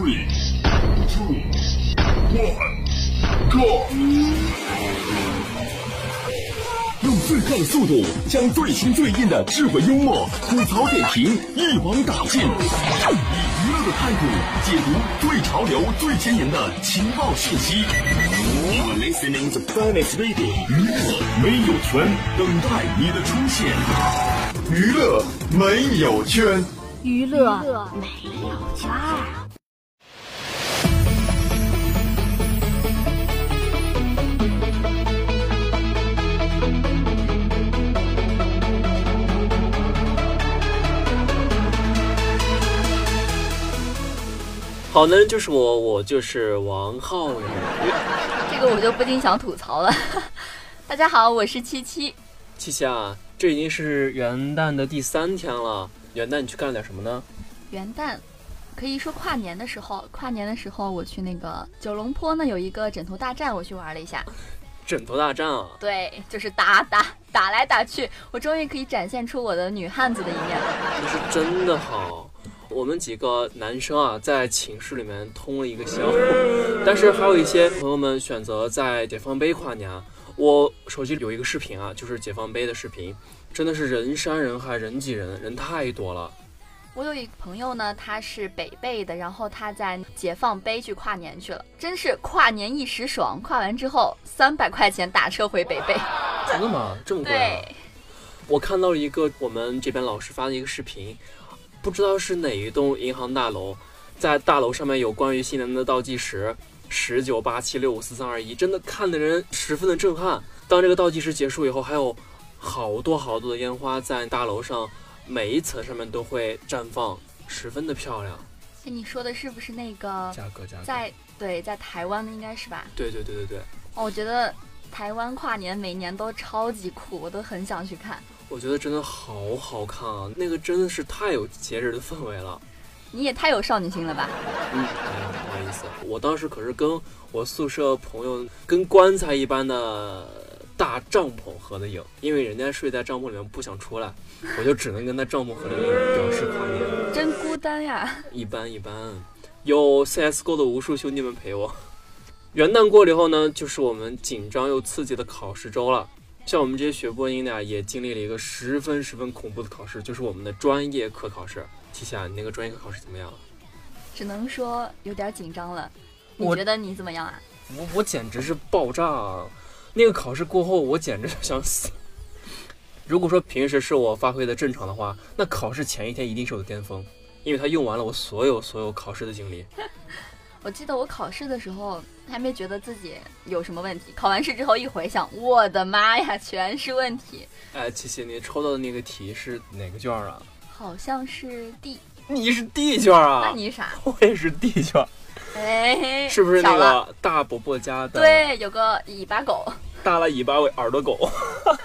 three, two, one, go！用最快的速度将最新最硬的智慧幽默、吐槽点评一网打尽，以娱乐的态度解读最潮流、最前沿的情报信息。You are listening to Finest Radio，娱乐没有圈，等待你的出现。娱乐没有圈，娱乐没有圈好男人就是我，我就是王浩宇。这个我就不禁想吐槽了。大家好，我是七七。七七啊，这已经是元旦的第三天了。元旦你去干了点什么呢？元旦可以说跨年的时候，跨年的时候我去那个九龙坡呢，有一个枕头大战，我去玩了一下。枕头大战啊？对，就是打打打来打去，我终于可以展现出我的女汉子的一面了。那是真的好。我们几个男生啊，在寝室里面通了一个宵，但是还有一些朋友们选择在解放碑跨年。我手机里有一个视频啊，就是解放碑的视频，真的是人山人海，人挤人，人太多了。我有一个朋友呢，他是北碚的，然后他在解放碑去跨年去了，真是跨年一时爽。跨完之后，三百块钱打车回北碚。真的吗？这么贵？对。我看到了一个我们这边老师发的一个视频。不知道是哪一栋银行大楼，在大楼上面有关于新年的倒计时，十九八七六五四三二一，真的看的人十分的震撼。当这个倒计时结束以后，还有好多好多的烟花在大楼上每一层上面都会绽放，十分的漂亮。你说的是不是那个价格？价格在对，在台湾的应该是吧？对对对对对。哦，我觉得台湾跨年每年都超级酷，我都很想去看。我觉得真的好好看啊！那个真的是太有节日的氛围了。你也太有少女心了吧？嗯，不好意思，我当时可是跟我宿舍朋友跟棺材一般的大帐篷合的影，因为人家睡在帐篷里面不想出来，我就只能跟他帐篷合的影，表示跨年。真孤单呀！一般一般，有 CSGO 的无数兄弟们陪我。元旦过了以后呢，就是我们紧张又刺激的考试周了。像我们这些学播音的呀，也经历了一个十分十分恐怖的考试，就是我们的专业课考试。提下，你那个专业课考试怎么样？只能说有点紧张了。你觉得你怎么样啊？我我简直是爆炸！啊！那个考试过后，我简直想死。如果说平时是我发挥的正常的话，那考试前一天一定是我的巅峰，因为他用完了我所有所有考试的经历。我记得我考试的时候还没觉得自己有什么问题，考完试之后一回想，我的妈呀，全是问题。哎，琪琪，你抽到的那个题是哪个卷啊？好像是 D。你是 D 卷啊？那你啥？我也是 D 卷。哎，是不是那个大伯伯家的？对，有个尾巴狗。大了尾巴耳朵狗。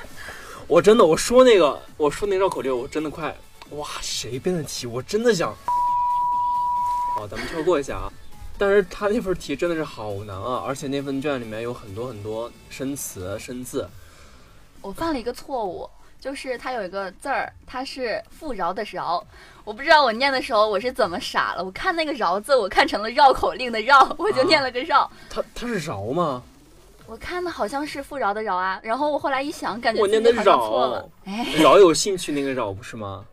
我真的，我说那个，我说那绕口令，我真的快，哇，谁编的题？我真的想。好，咱们跳过一下啊。但是他那份题真的是好难啊，而且那份卷里面有很多很多生词生字。我犯了一个错误，就是它有一个字儿，它是富饶的饶，我不知道我念的时候我是怎么傻了，我看那个饶字，我看成了绕口令的绕，我就念了个绕。它它是饶吗？我看的好像是富饶的饶啊，然后我后来一想，感觉我念的饶，哎，饶有兴趣那个饶不是吗？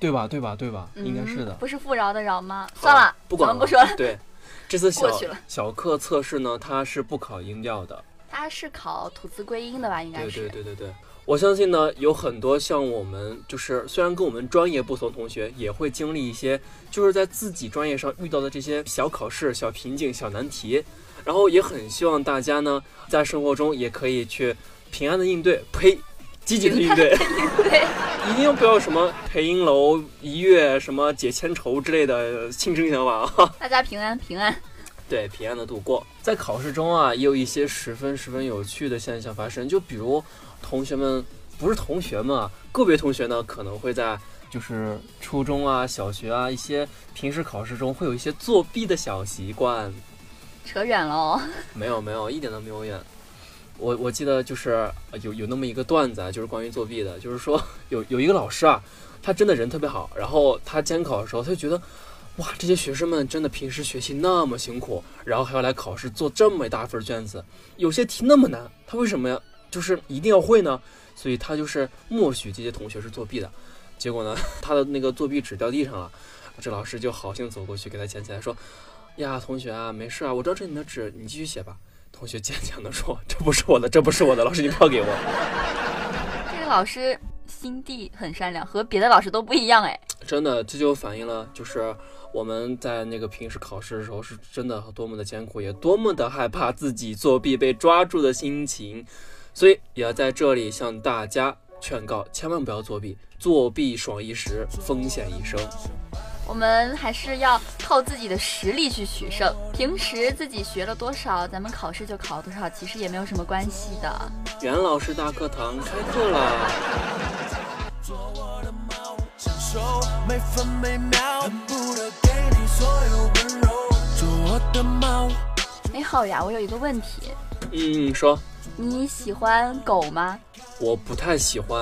对吧？对吧？对吧？应该是的。不是富饶的饶吗？算了，不管了不说了。对，这次小小课测试呢，它是不考音调的。它是考吐字归音的吧？应该是。对对对对对，我相信呢，有很多像我们，就是虽然跟我们专业不同，同学也会经历一些，就是在自己专业上遇到的这些小考试、小瓶颈、小难题，然后也很希望大家呢，在生活中也可以去平安的应对。呸。积极的应对，一定不要什么陪银楼一月什么解千愁之类的庆生想法啊。大家平安平安。对，平安的度过。在考试中啊，也有一些十分十分有趣的现象发生，就比如同学们不是同学们啊，个别同学呢可能会在就是初中啊、小学啊一些平时考试中会有一些作弊的小习惯。扯远了哦。没有没有，一点都没有远。我我记得就是有有那么一个段子啊，就是关于作弊的，就是说有有一个老师啊，他真的人特别好，然后他监考的时候，他就觉得。哇，这些学生们真的平时学习那么辛苦，然后还要来考试做这么一大份卷子，有些题那么难，他为什么呀？就是一定要会呢？所以他就是默许这些同学是作弊的。结果呢，他的那个作弊纸掉地上了，这老师就好心走过去给他捡起来，说：“呀，同学啊，没事啊，我知道这是你的纸，你继续写吧。”同学坚强地说：“ 这不是我的，这不是我的，老师你不要给我。”这个老师心地很善良，和别的老师都不一样哎。真的，这就反映了就是。我们在那个平时考试的时候，是真的多么的艰苦，也多么的害怕自己作弊被抓住的心情，所以也要在这里向大家劝告，千万不要作弊，作弊爽一时，风险一生。我们还是要靠自己的实力去取胜，平时自己学了多少，咱们考试就考多少，其实也没有什么关系的。袁老师大课堂开课了。每分每秒，哎，浩呀，我有一个问题。嗯，说。你喜欢狗吗？我不太喜欢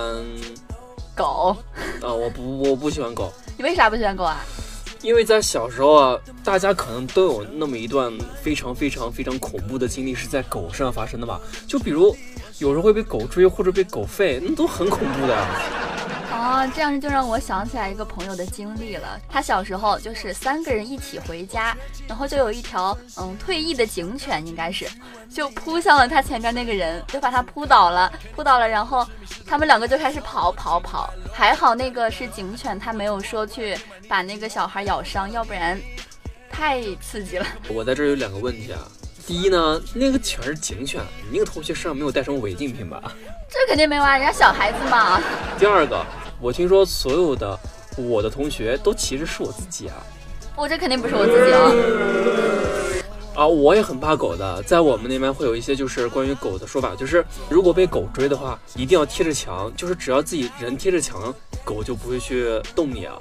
狗。啊，我不，我不喜欢狗。你为啥不喜欢狗啊？因为在小时候啊，大家可能都有那么一段非常非常非常恐怖的经历是在狗身上发生的吧？就比如有时候会被狗追或者被狗吠，那都很恐怖的。这样就让我想起来一个朋友的经历了。他小时候就是三个人一起回家，然后就有一条嗯退役的警犬，应该是就扑向了他前边那个人，就把他扑倒了，扑倒了，然后他们两个就开始跑跑跑。还好那个是警犬，他没有说去把那个小孩咬伤，要不然太刺激了。我在这儿有两个问题啊，第一呢，那个犬是警犬，你那个同学身上没有带什么违禁品吧？这肯定没有啊，人家小孩子嘛。第二个。我听说所有的我的同学都其实是我自己啊！我这肯定不是我自己啊！啊，我也很怕狗的，在我们那边会有一些就是关于狗的说法，就是如果被狗追的话，一定要贴着墙，就是只要自己人贴着墙，狗就不会去动你啊。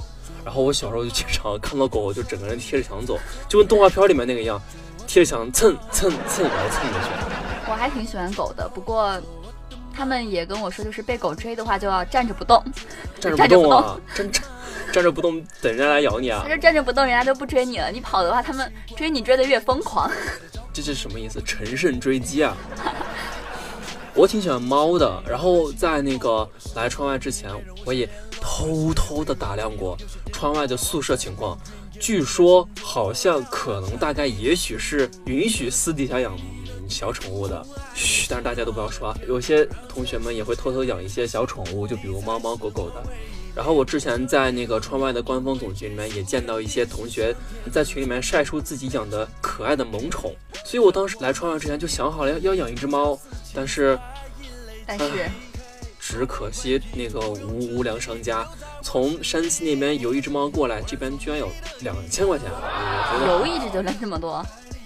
然后我小时候就经常看到狗就整个人贴着墙走，就跟动画片里面那个一样，贴着墙蹭蹭蹭然后蹭过去。我还挺喜欢狗的，不过。他们也跟我说，就是被狗追的话，就要站着不动，站着不动啊，站站站着不动，等人家来咬你啊。他说站着不动，人家都不追你了。你跑的话，他们追你追的越疯狂。这是什么意思？乘胜追击啊！我挺喜欢猫的，然后在那个来窗外之前，我也偷偷的打量过窗外的宿舍情况。据说好像可能大概也许是允许私底下养。小宠物的，嘘，但是大家都不要说啊。有些同学们也会偷偷养一些小宠物，就比如猫猫狗狗的。然后我之前在那个窗外的官方总群里面也见到一些同学在群里面晒出自己养的可爱的萌宠，所以我当时来窗外之前就想好了要要养一只猫，但是，但是，只可惜那个无无良商家从山西那边邮一只猫过来，这边居然有两千块钱，邮一只就挣这么多？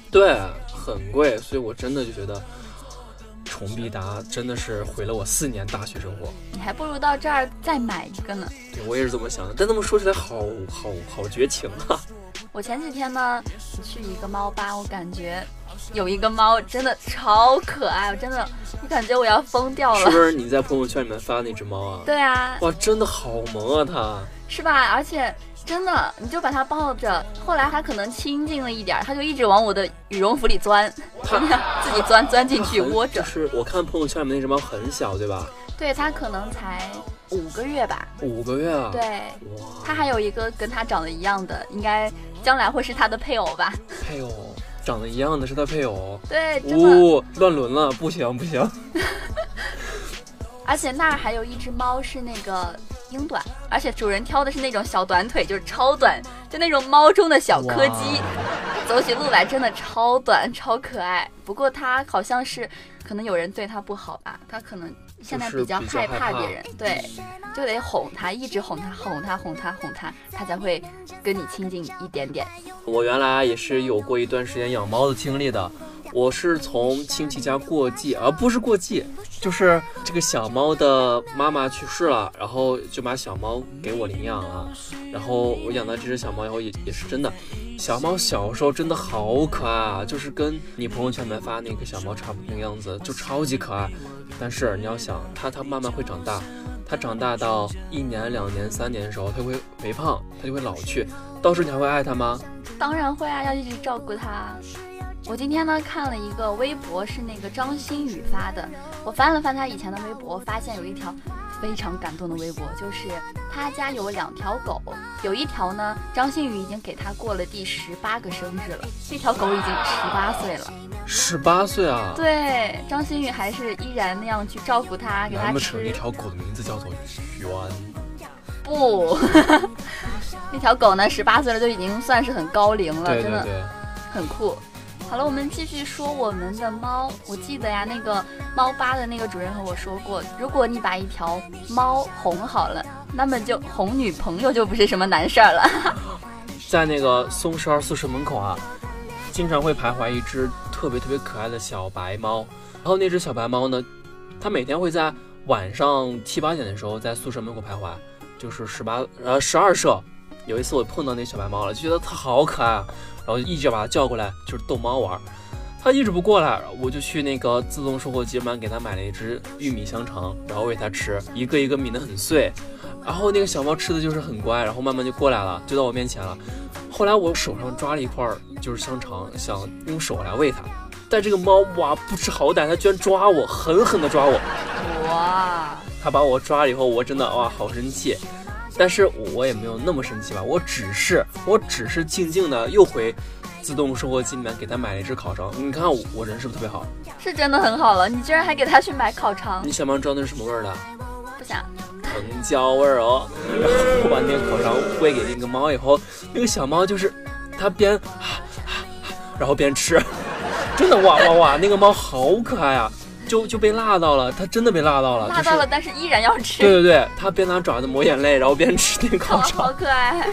对。很贵，所以我真的就觉得虫必达真的是毁了我四年大学生活。你还不如到这儿再买一个呢。对，我也是这么想的。但这么说起来，好好好绝情啊！我前几天呢去一个猫吧，我感觉有一个猫真的超可爱，我真的我感觉我要疯掉了。是不是你在朋友圈里面发的那只猫啊？对啊。哇，真的好萌啊，它。是吧？而且。真的，你就把它抱着，后来它可能亲近了一点，它就一直往我的羽绒服里钻，它 自己钻钻进去窝着。就是我看朋友圈里面那只猫很小，对吧？对，它可能才五个月吧。五个月啊？对。哇。它还有一个跟它长得一样的，应该将来会是它的配偶吧？配偶，长得一样的是它配偶？对。呜，乱伦了，不行不行。而且那儿还有一只猫是那个。英短，而且主人挑的是那种小短腿，就是超短，就那种猫中的小柯基，走起路来真的超短超可爱。不过它好像是，可可能有人对它不好吧，它可能现在比较害怕别人，对，就得哄它，一直哄它，哄它，哄它，哄它，它才会跟你亲近一点点。我原来也是有过一段时间养猫的经历的。我是从亲戚家过继，而不是过继，就是这个小猫的妈妈去世了，然后就把小猫给我领养了。然后我养到这只小猫以后也也是真的，小猫小时候真的好可爱啊，就是跟你朋友圈里面发那个小猫差不多那个样子，就超级可爱。但是你要想，它它慢慢会长大，它长大到一年、两年、三年的时候，它会肥胖，它就会老去。到时候你还会爱它吗？当然会啊，要一直照顾它。我今天呢看了一个微博，是那个张馨予发的。我翻了翻他以前的微博，发现有一条非常感动的微博，就是他家有两条狗，有一条呢，张馨予已经给他过了第十八个生日了，这条狗已经十八岁了。十八岁啊！对，张馨予还是依然那样去照顾它，给它难不成那。条狗的名字叫做圆？不，那条狗呢，十八岁了就已经算是很高龄了，真的很酷。好了，我们继续说我们的猫。我记得呀，那个猫吧的那个主人和我说过，如果你把一条猫哄好了，那么就哄女朋友就不是什么难事儿了。在那个松十二宿舍门口啊，经常会徘徊一只特别特别可爱的小白猫。然后那只小白猫呢，它每天会在晚上七八点的时候在宿舍门口徘徊，就是十八呃十二舍。有一次我碰到那小白猫了，就觉得它好可爱啊，然后就一直把它叫过来，就是逗猫玩。它一直不过来，我就去那个自动售货机里面给它买了一只玉米香肠，然后喂它吃，一个一个抿得很碎。然后那个小猫吃的就是很乖，然后慢慢就过来了，就到我面前了。后来我手上抓了一块就是香肠，想用手来喂它，但这个猫哇不知好歹，它居然抓我，狠狠地抓我。哇，它把我抓了以后，我真的哇好生气，但是我也没有那么生气吧，我只是我只是静静的又回自动售货机里面给它买了一只烤肠。你看我我人是不是特别好？是真的很好了，你居然还给它去买烤肠你，想不想知道那是什么味儿的？不想。藤椒味儿哦。然 后我把那个烤肠喂给那个猫以后，那个小猫就是它边然后边吃，真的哇哇哇，那个猫好可爱啊，就就被辣到了，它真的被辣到了，辣到了，就是。但是依然要吃，对对对，它边拿爪子抹眼泪，然后边吃那 个好烤肠好。可爱。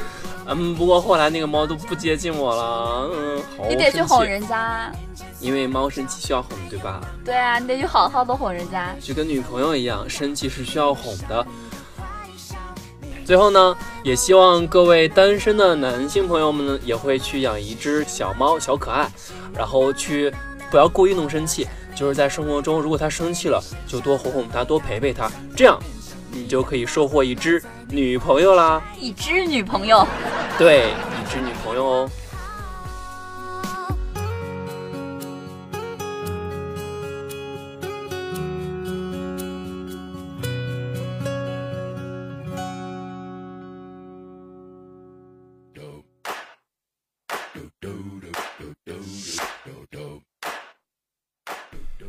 嗯，不过后来那个猫都不接近我了，嗯，好你得去哄人家，因为猫生气需要哄，对吧？对啊，你得去好好的哄人家。就跟女朋友一样，生气是需要哄的。最后呢，也希望各位单身的男性朋友们呢，也会去养一只小猫，小可爱，然后去不要故意弄生气，就是在生活中，如果他生气了，就多哄哄他，多陪陪他，这样你就可以收获一只女朋友啦。一只女朋友，对，一只女朋友哦。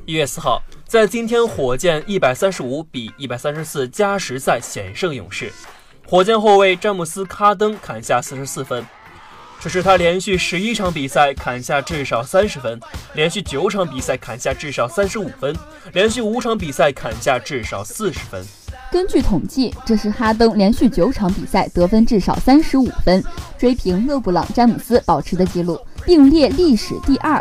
一月四号，在今天火箭一百三十五比一百三十四加时赛险胜勇士，火箭后卫詹姆斯·哈登砍下四十四分，这是他连续十一场比赛砍下至少三十分，连续九场比赛砍下至少三十五分，连续五场比赛砍下至少四十分。根据统计，这是哈登连续九场比赛得分至少三十五分，追平勒布朗·詹姆斯保持的记录，并列历史第二。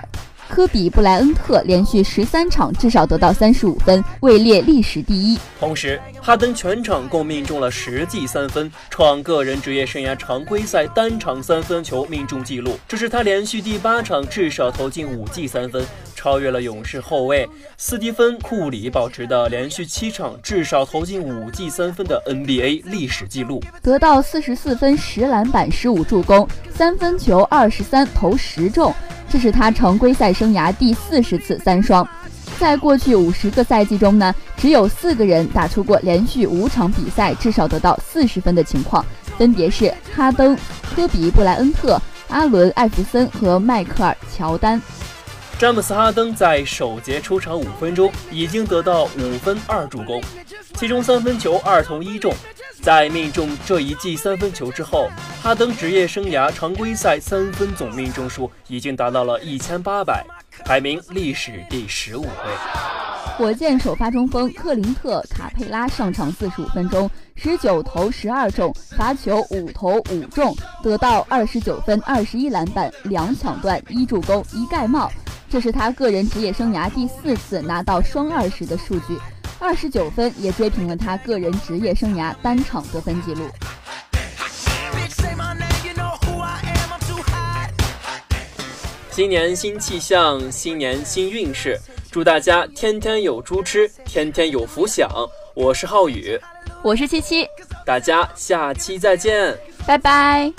科比·布莱恩特连续十三场至少得到三十五分，位列历史第一。同时，哈登全场共命中了十记三分，创个人职业生涯常规赛单场三分球命中纪录。这是他连续第八场至少投进五记三分，超越了勇士后卫斯蒂芬·库里保持的连续七场至少投进五记三分的 NBA 历史纪录。得到四十四分、十篮板、十五助攻，三分球二十三投十中，这是他常规赛生涯第四十次三双。在过去五十个赛季中呢，只有四个人打出过连续五场比赛至少得到四十分的情况，分别是哈登、科比·布莱恩特、阿伦·艾弗森和迈克尔·乔丹。詹姆斯·哈登在首节出场五分钟，已经得到五分二助攻，其中三分球二投一中。在命中这一记三分球之后，哈登职业生涯常规赛三分总命中数已经达到了一千八百，排名历史第十五位。火箭首发中锋克林特·卡佩拉上场四十五分钟，十九投十二中，罚球五投五中，得到二十九分、二十一篮板、两抢断、一助攻、一盖帽，这是他个人职业生涯第四次拿到双二十的数据。二十九分也追平了他个人职业生涯单场得分纪录。新年新气象，新年新运势，祝大家天天有猪吃，天天有福享。我是浩宇，我是七七，大家下期再见，拜拜。